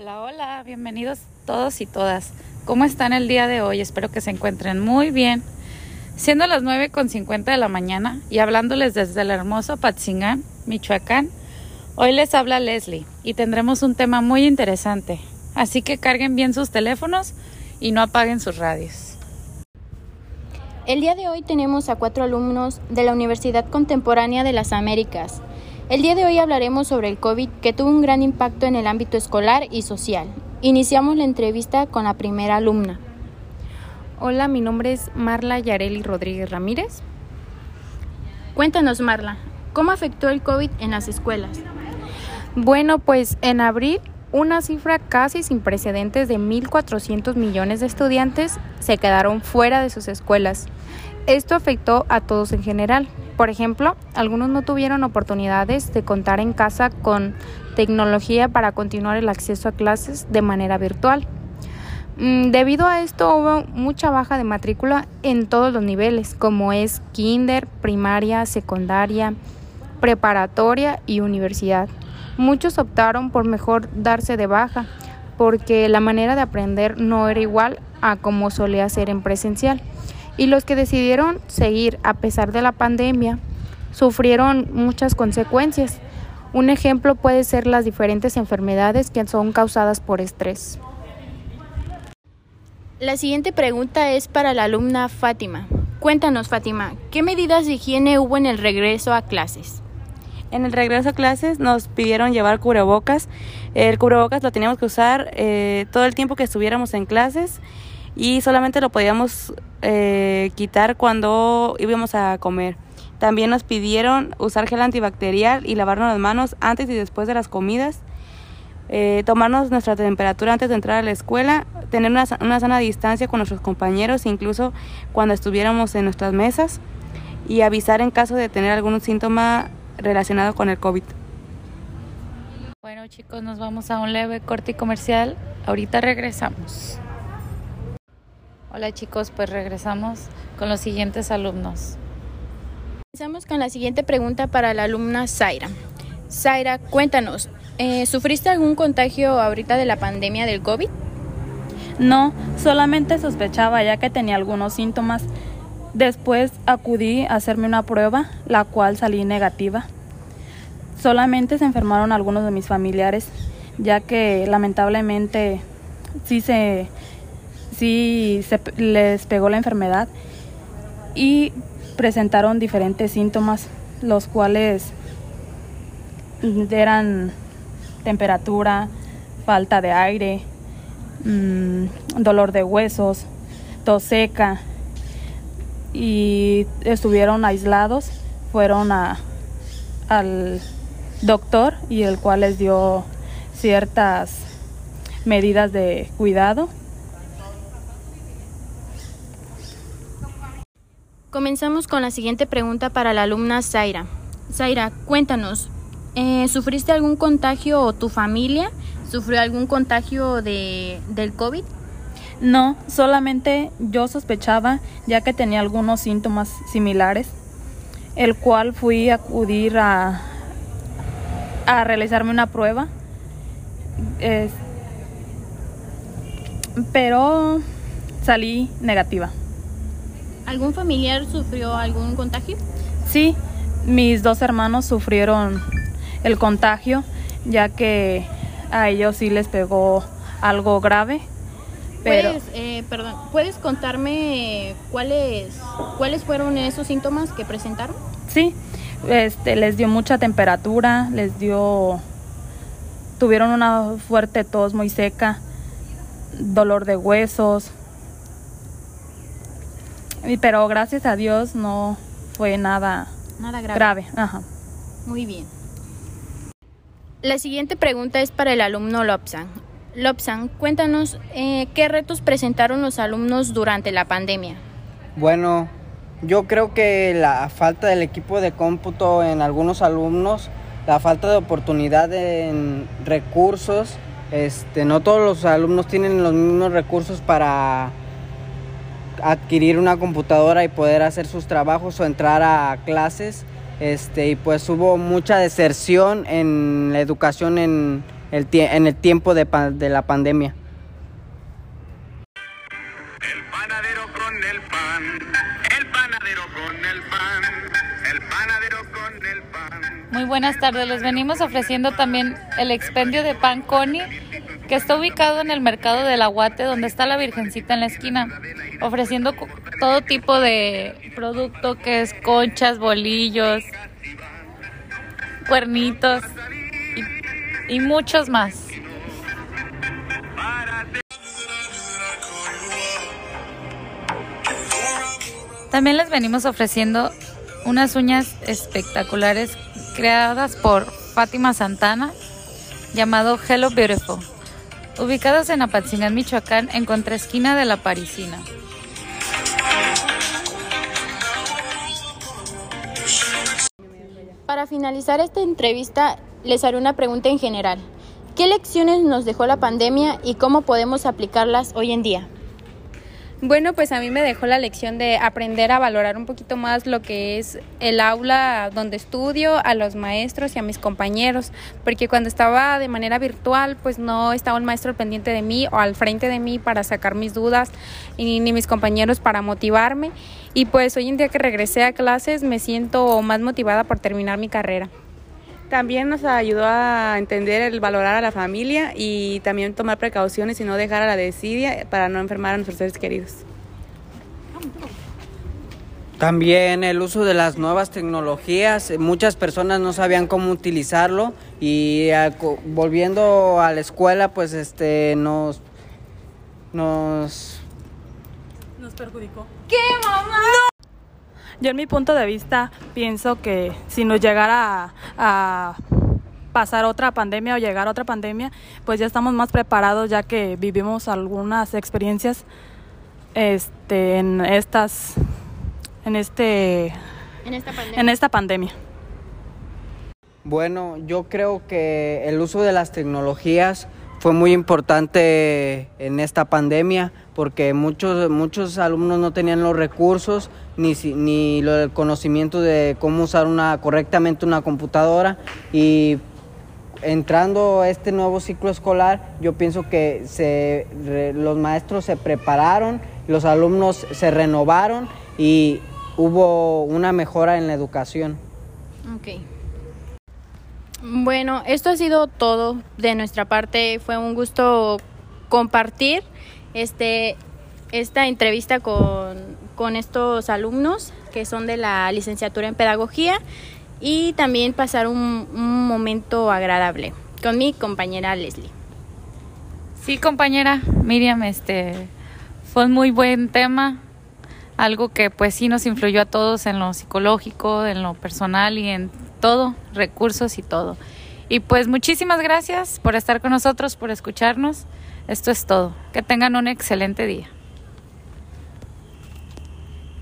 Hola, hola, bienvenidos todos y todas. ¿Cómo están el día de hoy? Espero que se encuentren muy bien. Siendo las 9.50 de la mañana y hablándoles desde el hermoso Patzingán, Michoacán, hoy les habla Leslie y tendremos un tema muy interesante. Así que carguen bien sus teléfonos y no apaguen sus radios. El día de hoy tenemos a cuatro alumnos de la Universidad Contemporánea de las Américas. El día de hoy hablaremos sobre el COVID que tuvo un gran impacto en el ámbito escolar y social. Iniciamos la entrevista con la primera alumna. Hola, mi nombre es Marla Yareli Rodríguez Ramírez. Cuéntanos, Marla, ¿cómo afectó el COVID en las escuelas? Bueno, pues en abril una cifra casi sin precedentes de 1.400 millones de estudiantes se quedaron fuera de sus escuelas. Esto afectó a todos en general. Por ejemplo, algunos no tuvieron oportunidades de contar en casa con tecnología para continuar el acceso a clases de manera virtual. Mm, debido a esto hubo mucha baja de matrícula en todos los niveles, como es kinder, primaria, secundaria, preparatoria y universidad. Muchos optaron por mejor darse de baja, porque la manera de aprender no era igual a como solía ser en presencial. Y los que decidieron seguir a pesar de la pandemia sufrieron muchas consecuencias. Un ejemplo puede ser las diferentes enfermedades que son causadas por estrés. La siguiente pregunta es para la alumna Fátima. Cuéntanos, Fátima, ¿qué medidas de higiene hubo en el regreso a clases? En el regreso a clases nos pidieron llevar cubrebocas. El cubrebocas lo teníamos que usar eh, todo el tiempo que estuviéramos en clases y solamente lo podíamos eh, quitar cuando íbamos a comer. También nos pidieron usar gel antibacterial y lavarnos las manos antes y después de las comidas. Eh, tomarnos nuestra temperatura antes de entrar a la escuela, tener una, una sana distancia con nuestros compañeros, incluso cuando estuviéramos en nuestras mesas, y avisar en caso de tener algún síntoma relacionado con el COVID. Bueno chicos, nos vamos a un leve corte comercial. Ahorita regresamos. Hola chicos, pues regresamos con los siguientes alumnos. Empezamos con la siguiente pregunta para la alumna Zaira. Zaira, cuéntanos, eh, ¿sufriste algún contagio ahorita de la pandemia del COVID? No, solamente sospechaba ya que tenía algunos síntomas Después acudí a hacerme una prueba, la cual salí negativa. Solamente se enfermaron algunos de mis familiares, ya que lamentablemente sí se, sí se les pegó la enfermedad y presentaron diferentes síntomas, los cuales eran temperatura, falta de aire, mm, dolor de huesos, tos seca, y estuvieron aislados, fueron a, al doctor y el cual les dio ciertas medidas de cuidado. Comenzamos con la siguiente pregunta para la alumna Zaira. Zaira, cuéntanos, eh, ¿sufriste algún contagio o tu familia sufrió algún contagio de, del COVID? No, solamente yo sospechaba ya que tenía algunos síntomas similares, el cual fui a acudir a, a realizarme una prueba. pero salí negativa. ¿Algún familiar sufrió algún contagio? Sí, mis dos hermanos sufrieron el contagio, ya que a ellos sí les pegó algo grave ¿Puedes, eh, perdón, ¿Puedes contarme cuáles, cuáles fueron esos síntomas que presentaron? Sí, este, les dio mucha temperatura, les dio, tuvieron una fuerte tos muy seca, dolor de huesos, pero gracias a Dios no fue nada, nada grave. Ajá. Muy bien. La siguiente pregunta es para el alumno Lopsan. Lobsan, cuéntanos eh, qué retos presentaron los alumnos durante la pandemia. Bueno, yo creo que la falta del equipo de cómputo en algunos alumnos, la falta de oportunidad en recursos, este, no todos los alumnos tienen los mismos recursos para adquirir una computadora y poder hacer sus trabajos o entrar a clases. Este, y pues hubo mucha deserción en la educación en el en el tiempo de, de la pandemia. El panadero con el pan, el panadero con el pan, el panadero con el pan. Muy buenas tardes, les venimos ofreciendo también el expendio de pan Connie, que está ubicado en el mercado del Aguate, donde está la Virgencita en la esquina, ofreciendo todo tipo de producto que es conchas, bolillos, cuernitos y, y muchos más. También les venimos ofreciendo unas uñas espectaculares creadas por Fátima Santana llamado Hello Beautiful, ubicados en Apatzingán, Michoacán, en contraesquina de la Parisina. Para finalizar esta entrevista, les haré una pregunta en general. ¿Qué lecciones nos dejó la pandemia y cómo podemos aplicarlas hoy en día? Bueno, pues a mí me dejó la lección de aprender a valorar un poquito más lo que es el aula donde estudio, a los maestros y a mis compañeros, porque cuando estaba de manera virtual, pues no estaba un maestro pendiente de mí o al frente de mí para sacar mis dudas y ni mis compañeros para motivarme. Y pues hoy en día que regresé a clases me siento más motivada por terminar mi carrera. También nos ayudó a entender el valorar a la familia y también tomar precauciones y no dejar a la desidia para no enfermar a nuestros seres queridos. También el uso de las nuevas tecnologías, muchas personas no sabían cómo utilizarlo y volviendo a la escuela pues este nos nos nos perjudicó. ¿Qué mamá? Yo en mi punto de vista pienso que si nos llegara a, pasar otra pandemia o llegar a otra pandemia, pues ya estamos más preparados ya que vivimos algunas experiencias este, en estas en este en esta pandemia. En esta pandemia. Bueno, yo creo que el uso de las tecnologías fue muy importante en esta pandemia porque muchos, muchos alumnos no tenían los recursos ni, ni el conocimiento de cómo usar una, correctamente una computadora y entrando a este nuevo ciclo escolar, yo pienso que se, los maestros se prepararon, los alumnos se renovaron y hubo una mejora en la educación. Okay. Bueno, esto ha sido todo de nuestra parte. Fue un gusto compartir este, esta entrevista con, con estos alumnos que son de la licenciatura en pedagogía y también pasar un, un momento agradable con mi compañera Leslie. Sí, compañera Miriam, este fue un muy buen tema, algo que pues sí nos influyó a todos en lo psicológico, en lo personal y en todo, recursos y todo. Y pues muchísimas gracias por estar con nosotros, por escucharnos. Esto es todo. Que tengan un excelente día.